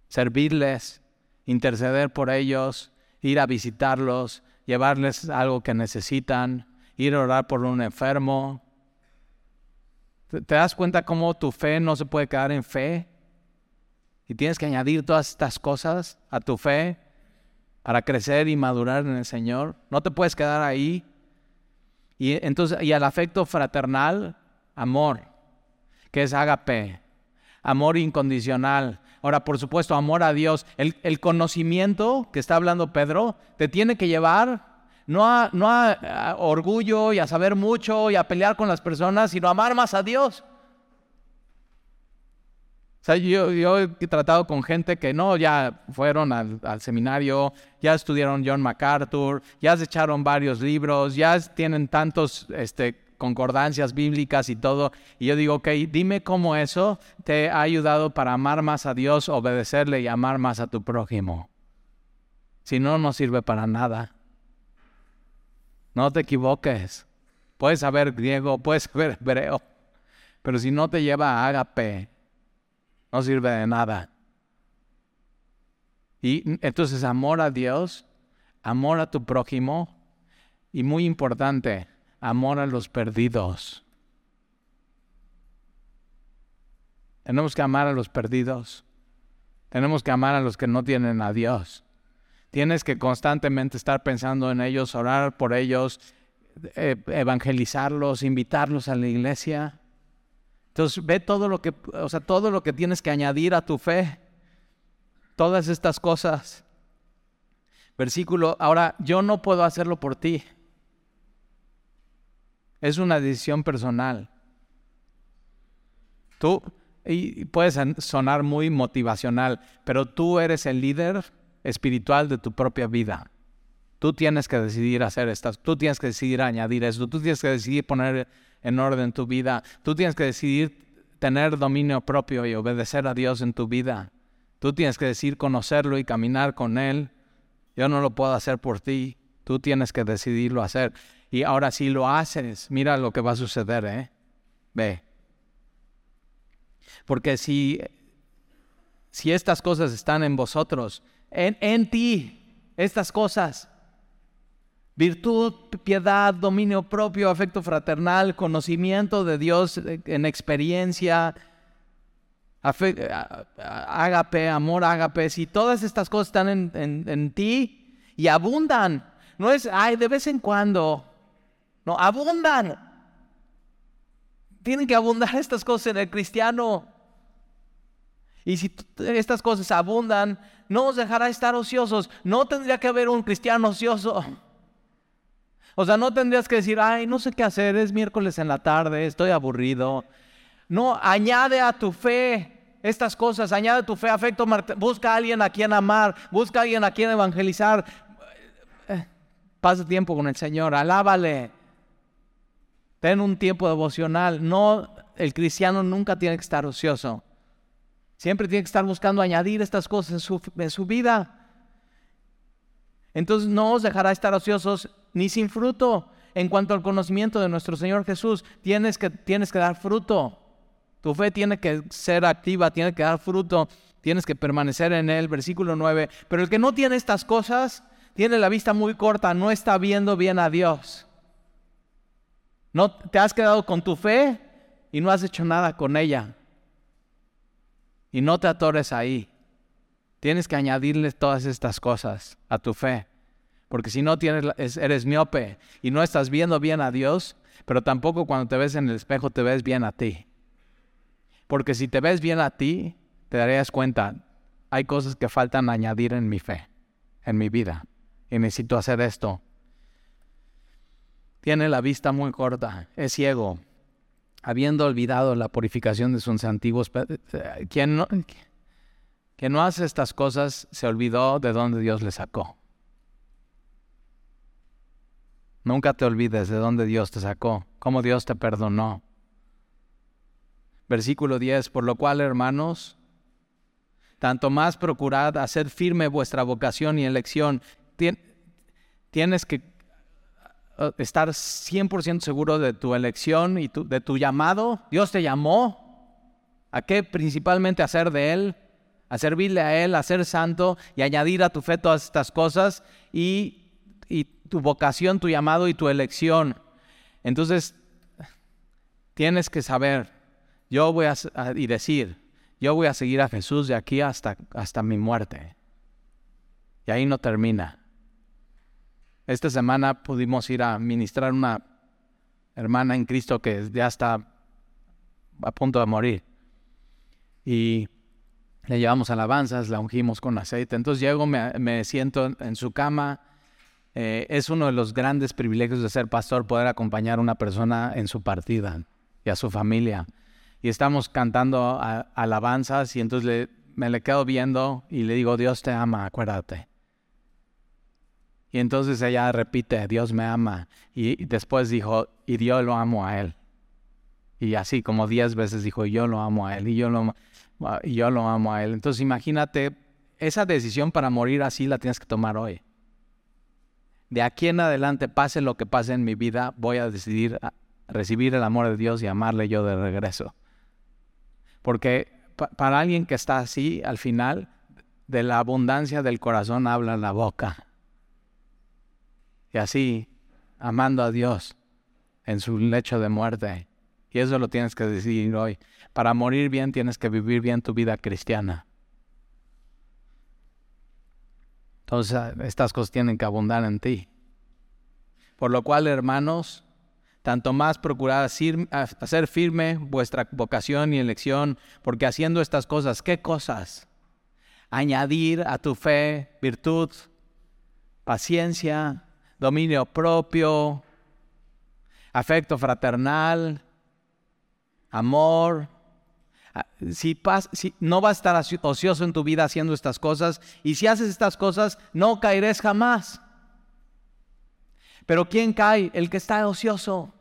servirles, interceder por ellos, ir a visitarlos, llevarles algo que necesitan, ir a orar por un enfermo. ¿Te das cuenta cómo tu fe no se puede quedar en fe? Y tienes que añadir todas estas cosas a tu fe para crecer y madurar en el Señor. No te puedes quedar ahí. Y entonces, y al afecto fraternal, amor, que es agape, amor incondicional. Ahora, por supuesto, amor a Dios. El, conocimiento que está hablando Pedro te tiene que llevar no, a, no a, orgullo y a saber mucho y a pelear con las personas, sino a amar más a Dios. O sea, yo, he tratado con gente que no, ya fueron al, seminario, ya estudiaron John MacArthur, ya se echaron varios libros, ya tienen tantos este, concordancias bíblicas y todo. Y yo digo, ok, dime cómo eso te ha ayudado para amar más a Dios, obedecerle y amar más a tu prójimo. Si no, no sirve para nada. No te equivoques. Puedes saber griego, puedes saber hebreo, pero si no te lleva a ágape, no sirve de nada. Y entonces amor a Dios, amor a tu prójimo y muy importante, amor a los perdidos. Tenemos que amar a los perdidos. Tenemos que amar a los que no tienen a Dios. Tienes que constantemente estar pensando en ellos, orar por ellos, eh, evangelizarlos, invitarlos a la iglesia. Entonces ve todo lo que, o sea, todo lo que tienes que añadir a tu fe. Todas estas cosas. Versículo, ahora yo no puedo hacerlo por ti. Es una decisión personal. Tú, y puedes sonar muy motivacional, pero tú eres el líder espiritual de tu propia vida. Tú tienes que decidir hacer estas, tú tienes que decidir añadir esto, tú tienes que decidir poner en orden tu vida, tú tienes que decidir tener dominio propio y obedecer a Dios en tu vida. Tú tienes que decidir conocerlo y caminar con Él. Yo no lo puedo hacer por ti, tú tienes que decidirlo hacer. Y ahora si lo haces, mira lo que va a suceder, ¿eh? Ve. Porque si, si estas cosas están en vosotros, en, en ti, estas cosas, virtud, piedad, dominio propio, afecto fraternal, conocimiento de Dios en experiencia, ágape, amor ágape, si todas estas cosas están en, en ti y abundan, no es, ay, de vez en cuando, no, abundan. Tienen que abundar estas cosas en el cristiano. Y si estas cosas abundan, no os dejará estar ociosos. No tendría que haber un cristiano ocioso. O sea, no tendrías que decir, ay, no sé qué hacer, es miércoles en la tarde, estoy aburrido. No, añade a tu fe estas cosas, añade tu fe afecto, busca a alguien a quien amar, busca a alguien a quien evangelizar. Eh, pasa tiempo con el Señor, alábale. Ten un tiempo devocional. No, el cristiano nunca tiene que estar ocioso. Siempre tiene que estar buscando añadir estas cosas en su vida. Entonces no os dejará estar ociosos ni sin fruto. En cuanto al conocimiento de nuestro Señor Jesús, tienes que, tienes que dar fruto. Tu fe tiene que ser activa, tiene que dar fruto, tienes que permanecer en Él. Versículo 9. Pero el que no tiene estas cosas, tiene la vista muy corta, no está viendo bien a Dios. No te has quedado con tu fe y no has hecho nada con ella. Y no te atores ahí. Tienes que añadirle todas estas cosas a tu fe. Porque si no tienes, eres miope y no estás viendo bien a Dios, pero tampoco cuando te ves en el espejo te ves bien a ti. Porque si te ves bien a ti, te darías cuenta, hay cosas que faltan añadir en mi fe, en mi vida. Y necesito hacer esto. Tiene la vista muy corta, es ciego, habiendo olvidado la purificación de sus antiguos... Eh, quien no, quien no hace estas cosas se olvidó de dónde Dios le sacó. Nunca te olvides de dónde Dios te sacó, cómo Dios te perdonó. Versículo 10, por lo cual, hermanos, tanto más procurad hacer firme vuestra vocación y elección. tienes que uh, estar 100% seguro de tu elección y de tu llamado. Dios te llamó. ¿A qué? Principalmente a ser de Él, a servirle a Él, a ser santo y añadir a tu fe todas estas cosas. Y y tu vocación, tu llamado y tu elección. Entonces, tienes que saber, yo voy a, y decir, yo voy a seguir a Jesús de aquí hasta, hasta mi muerte. Y ahí no termina. Esta semana pudimos ir a ministrar una hermana en Cristo que ya está a punto de morir. Y le llevamos alabanzas, la ungimos con aceite. Entonces llego, me, siento en su cama eh, es uno de los grandes privilegios de ser pastor, poder acompañar a una persona en su partida y a su familia. Y estamos cantando alabanzas y entonces me le quedo viendo y le digo, Dios te ama, acuérdate. Y entonces ella repite, Dios me ama. Y después dijo, y yo lo amo a Él. Y así como diez veces dijo, yo lo amo a Él, y yo lo, y yo lo amo a Él. Entonces imagínate, esa decisión para morir así la tienes que tomar hoy de aquí en adelante, pase lo que pase en mi vida, voy a decidir recibir el amor de Dios y amarle yo de regreso. Porque para alguien que está así, al final, de la abundancia del corazón habla la boca. Y así, amando a Dios en su lecho de muerte. Y eso lo tienes que decidir hoy. Para morir bien tienes que vivir bien tu vida cristiana. Entonces, estas cosas tienen que abundar en ti. Por lo cual, hermanos, tanto más procurad hacer firme vuestra vocación y elección, porque haciendo estas cosas, ¿qué cosas? Añadir a tu fe virtud, paciencia, dominio propio, afecto fraternal, amor, Ah, si, no vas a estar ocioso en tu vida haciendo estas cosas, y si haces estas cosas, no caerás jamás. Pero ¿quién cae? El que está ocioso,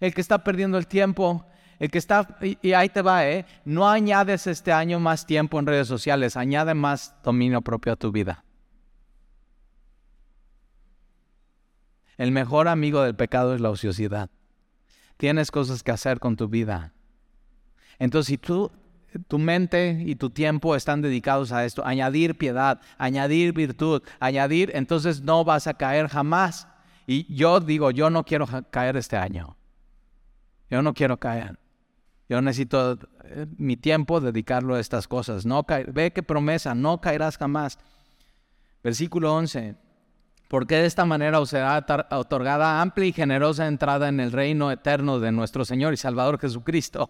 el que está perdiendo el tiempo, el que está, y, ahí te va, ¿eh? No añades este año más tiempo en redes sociales, añade más dominio propio a tu vida. El mejor amigo del pecado es la ociosidad. Tienes cosas que hacer con tu vida. Entonces, si tu mente y tu tiempo están dedicados a esto, añadir piedad, añadir virtud, añadir, entonces no vas a caer jamás. Y yo digo, yo no quiero caer este año. Yo no quiero caer. Yo necesito eh, mi tiempo dedicarlo a estas cosas. No ve qué promesa, no caerás jamás. Versículo 11. Porque de esta manera os será otorgada amplia y generosa entrada en el reino eterno de nuestro Señor y Salvador Jesucristo.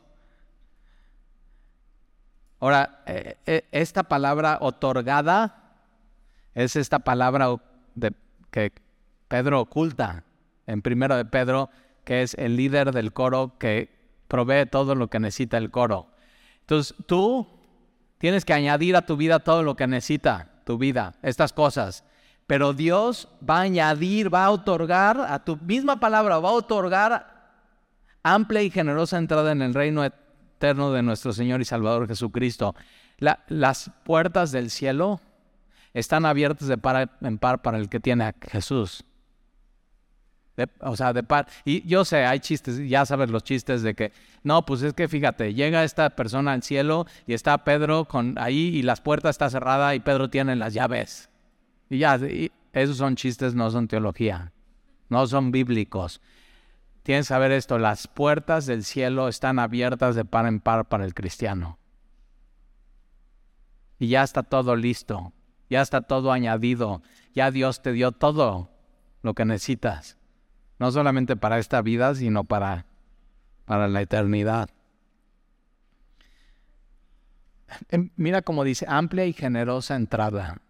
Ahora, eh, eh, esta palabra otorgada es esta palabra que Pedro oculta en primero de Pedro, que es el líder del coro que provee todo lo que necesita el coro. Entonces, tú tienes que añadir a tu vida todo lo que necesita tu vida, estas cosas. Pero Dios va a añadir, va a otorgar a tu misma palabra, va a otorgar amplia y generosa entrada en el reino eterno de nuestro Señor y Salvador Jesucristo. las puertas del cielo están abiertas de par en par para el que tiene a Jesús. o sea, de par. Y yo sé, hay chistes, ya sabes los chistes de que, no, pues es que fíjate, llega esta persona al cielo y está Pedro con ahí y las puertas está cerrada y Pedro tiene las llaves. Y ya, esos son chistes, no son teología, no son bíblicos. tienes que saber esto, las puertas del cielo están abiertas de par en par para el cristiano. Y ya está todo listo, ya está todo añadido, ya Dios te dio todo lo que necesitas, no solamente para esta vida, sino para, para la eternidad. Em, mira cómo dice, amplia y generosa entrada.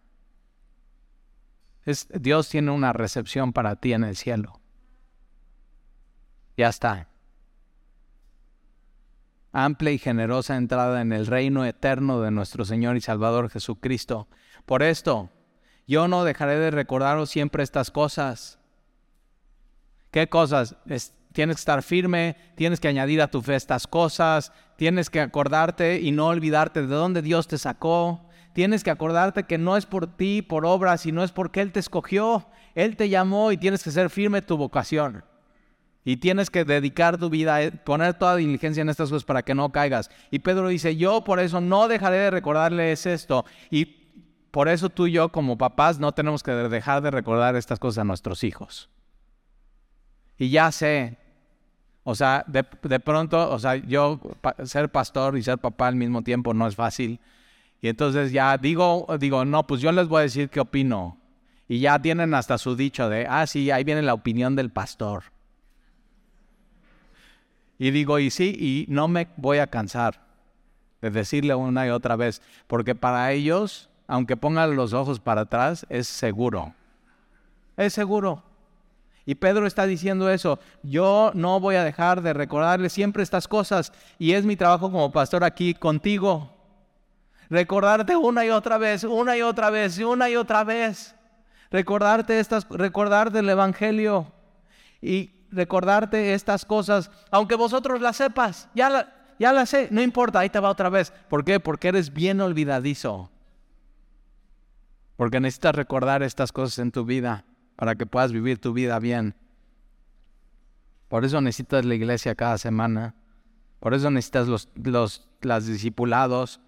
Es, Dios tiene una recepción para ti en el cielo. Ya está. Amplia y generosa entrada en el reino eterno de nuestro Señor y Salvador Jesucristo. Por esto, yo no dejaré de recordaros siempre estas cosas. ¿Qué cosas? tienes que estar firme, tienes que añadir a tu fe estas cosas, tienes que acordarte y no olvidarte de dónde Dios te sacó, tienes que acordarte que no es por ti, por obras, sino es porque Él te escogió, Él te llamó y tienes que ser firme tu vocación. Y tienes que dedicar tu vida, poner toda diligencia en estas cosas para que no caigas. Y Pedro dice, yo por eso no dejaré de recordarles esto. Y por eso tú y yo como papás no tenemos que dejar de recordar estas cosas a nuestros hijos. Y ya sé, o sea, de, pronto, o sea, yo ser pastor y ser papá al mismo tiempo no es fácil. Y entonces ya digo, digo, no, pues yo les voy a decir qué opino. Y ya tienen hasta su dicho de, ah, sí, ahí viene la opinión del pastor. Y digo, y sí, y no me voy a cansar de decirle una y otra vez, porque para ellos, aunque pongan los ojos para atrás, es seguro. Es seguro. Y Pedro está diciendo eso, yo no voy a dejar de recordarle siempre estas cosas y es mi trabajo como pastor aquí contigo. Recordarte una y otra vez, una y otra vez, y una y otra vez. Recordarte estas, recordarte el Evangelio y recordarte estas cosas, aunque vosotros las sepas, ya la, ya la sé, no importa, ahí te va otra vez. ¿Por qué? Porque eres bien olvidadizo. Porque necesitas recordar estas cosas en tu vida para que puedas vivir tu vida bien. Por eso necesitas la iglesia cada semana. Por eso necesitas los, los discipulados.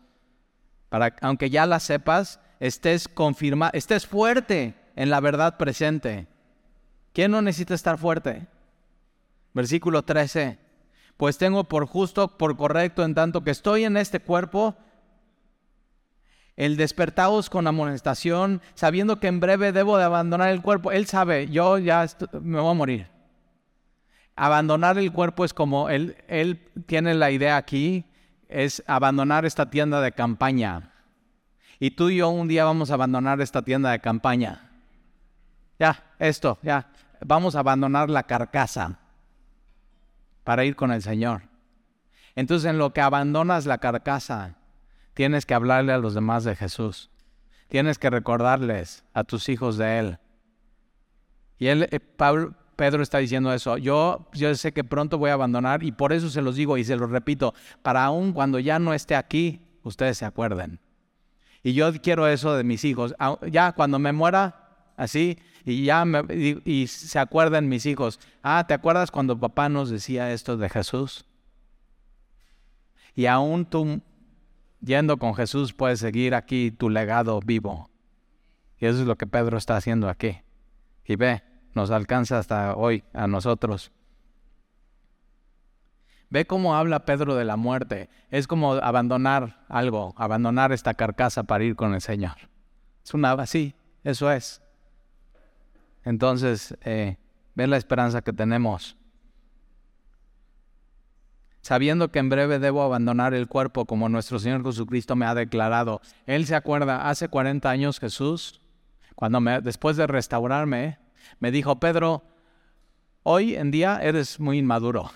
Para, aunque ya la sepas, estés confirma, estés fuerte en la verdad presente. ¿Quién no necesita estar fuerte? Versículo 13. Pues tengo por justo, por correcto, en tanto que estoy en este cuerpo, el despertaos con amonestación, sabiendo que en breve debo de abandonar el cuerpo. Él sabe, yo ya me voy a morir. Abandonar el cuerpo es como, él, él tiene la idea aquí, es abandonar esta tienda de campaña. Y tú y yo un día vamos a abandonar esta tienda de campaña. Ya, esto, ya. Vamos a abandonar la carcasa para ir con el Señor. Entonces en lo que abandonas la carcasa, Tienes que hablarle a los demás de Jesús. Tienes que recordarles a tus hijos de Él. Y él, eh, Pablo, Pedro está diciendo eso. Yo, yo sé que pronto voy a abandonar y por eso se los digo y se los repito, para aún cuando ya no esté aquí, ustedes se acuerden. Y yo quiero eso de mis hijos. Ya cuando me muera, así, y ya me, y se acuerden mis hijos. Ah, ¿te acuerdas cuando papá nos decía esto de Jesús? Y aún tú yendo con Jesús puedes seguir aquí tu legado vivo. Y eso es lo que Pedro está haciendo aquí. Y ve, nos alcanza hasta hoy a nosotros. Ve cómo habla Pedro de la muerte. Es como abandonar algo, abandonar esta carcasa para ir con el Señor. Es una así, eso es. Entonces, eh, ve la esperanza que tenemos sabiendo que en breve debo abandonar el cuerpo como nuestro Señor Jesucristo me ha declarado. Él se acuerda, hace 40 años Jesús, cuando me, después de restaurarme, me dijo, Pedro, hoy en día eres muy inmaduro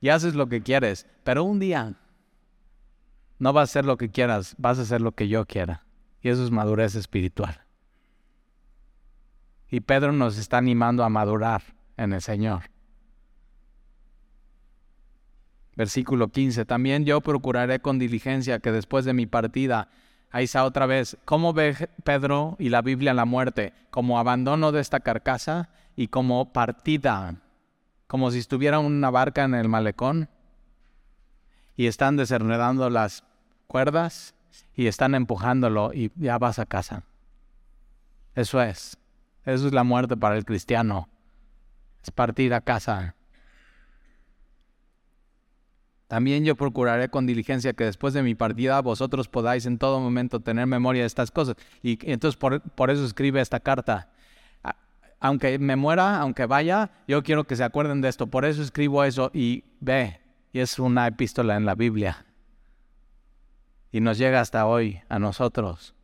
y haces lo que quieres, pero un día no vas a hacer lo que quieras, vas a hacer lo que yo quiera. Y eso es madurez espiritual. Y Pedro nos está animando a madurar en el Señor. Versículo 15. También yo procuraré con diligencia que después de mi partida, ahí está otra vez, ¿cómo ve Pedro y la Biblia la muerte? Como abandono de esta carcasa y como partida, como si estuviera una barca en el malecón y están desenredando las cuerdas y están empujándolo y ya vas a casa. Eso es. Eso es la muerte para el cristiano. Es partir a casa También yo procuraré con diligencia que después de mi partida vosotros podáis en todo momento tener memoria de estas cosas. Y entonces por, por eso escribe esta carta. Aunque me muera, aunque vaya, yo quiero que se acuerden de esto. Por eso escribo eso y ve, y es una epístola en la Biblia. Y nos llega hasta hoy a nosotros.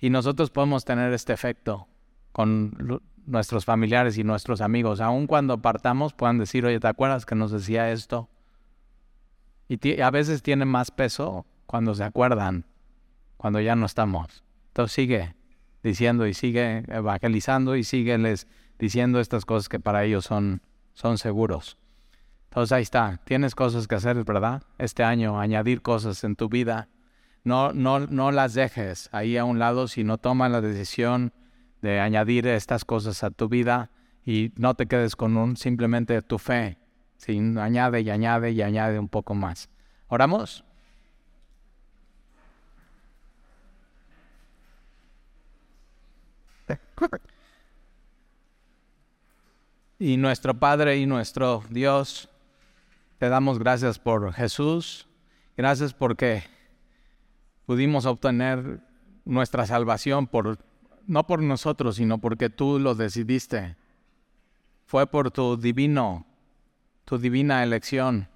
Y nosotros podemos tener este efecto con nuestros familiares y nuestros amigos. Aun cuando partamos, puedan decir, oye, ¿te acuerdas que nos decía esto? Y a veces tiene más peso cuando se acuerdan, cuando ya no estamos. Entonces sigue diciendo y sigue evangelizando y sígueles diciendo estas cosas que para ellos son, son seguros. Entonces ahí está, tienes cosas que hacer, ¿verdad? Este año, añadir cosas en tu vida no, no, no las dejes ahí a un lado, sino toma la decisión de añadir estas cosas a tu vida y no te quedes con un simplemente tu fe, sino añade y añade y añade un poco más. ¿Oramos? Y nuestro Padre y nuestro Dios, te damos gracias por Jesús, gracias porque pudimos obtener nuestra salvación por no por nosotros, sino porque tú lo decidiste. Fue por tu divino, tu divina elección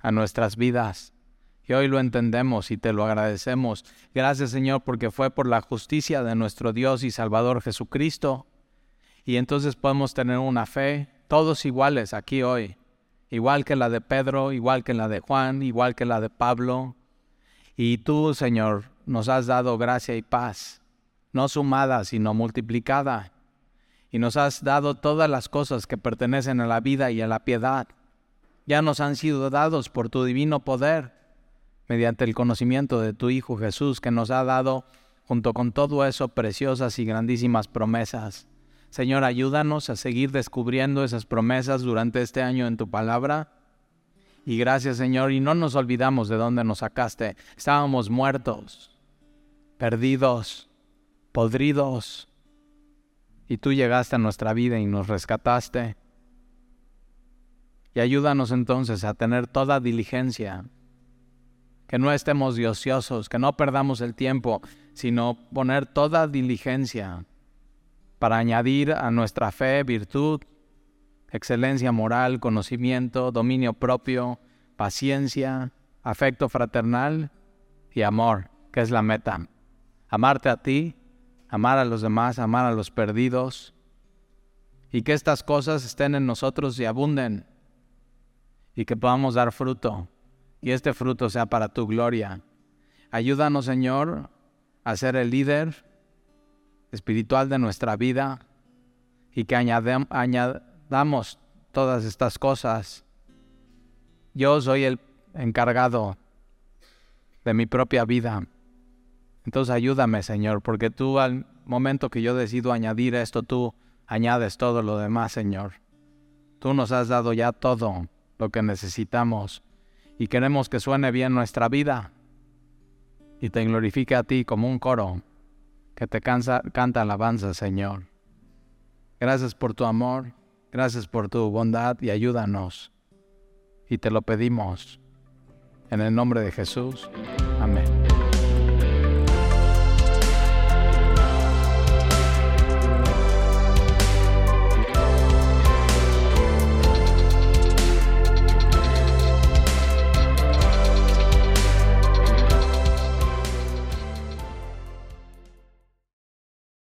a nuestras vidas. Y hoy lo entendemos y te lo agradecemos. Gracias Señor porque fue por la justicia de nuestro Dios y Salvador Jesucristo. Y entonces podemos tener una fe, todos iguales aquí hoy, igual que la de Pedro, igual que la de Juan, igual que la de Pablo, y tú, Señor, nos has dado gracia y paz, no sumada, sino multiplicada. Y nos has dado todas las cosas que pertenecen a la vida y a la piedad. Ya nos han sido dados por tu divino poder, mediante el conocimiento de tu Hijo Jesús, que nos ha dado, junto con todo eso, preciosas y grandísimas promesas. Señor, ayúdanos a seguir descubriendo esas promesas durante este año en tu palabra y gracias Señor, y no nos olvidamos de dónde nos sacaste. Estábamos muertos, perdidos, podridos, y tú llegaste a nuestra vida y nos rescataste. Y ayúdanos entonces a tener toda diligencia, que no estemos ociosos, que no perdamos el tiempo, sino poner toda diligencia para añadir a nuestra fe virtud, excelencia moral, conocimiento, dominio propio, paciencia, afecto fraternal y amor, que es la meta. Amarte a ti, amar a los demás, amar a los perdidos, y que estas cosas estén en nosotros y abunden, y que podamos dar fruto, y este fruto sea para tu gloria. Ayúdanos, Señor, a ser el líder espiritual de nuestra vida y que añadamos damos todas estas cosas. Yo soy el encargado de mi propia vida. Entonces ayúdame, Señor, porque tú al momento que yo decido añadir esto, tú añades todo lo demás, Señor. Tú nos has dado ya todo lo que necesitamos y queremos que suene bien nuestra vida y te glorifique a ti como un coro que te cansa, canta alabanza, Señor. Gracias por tu amor. Gracias por tu bondad y ayúdanos. Y te lo pedimos en el nombre de Jesús. Amén.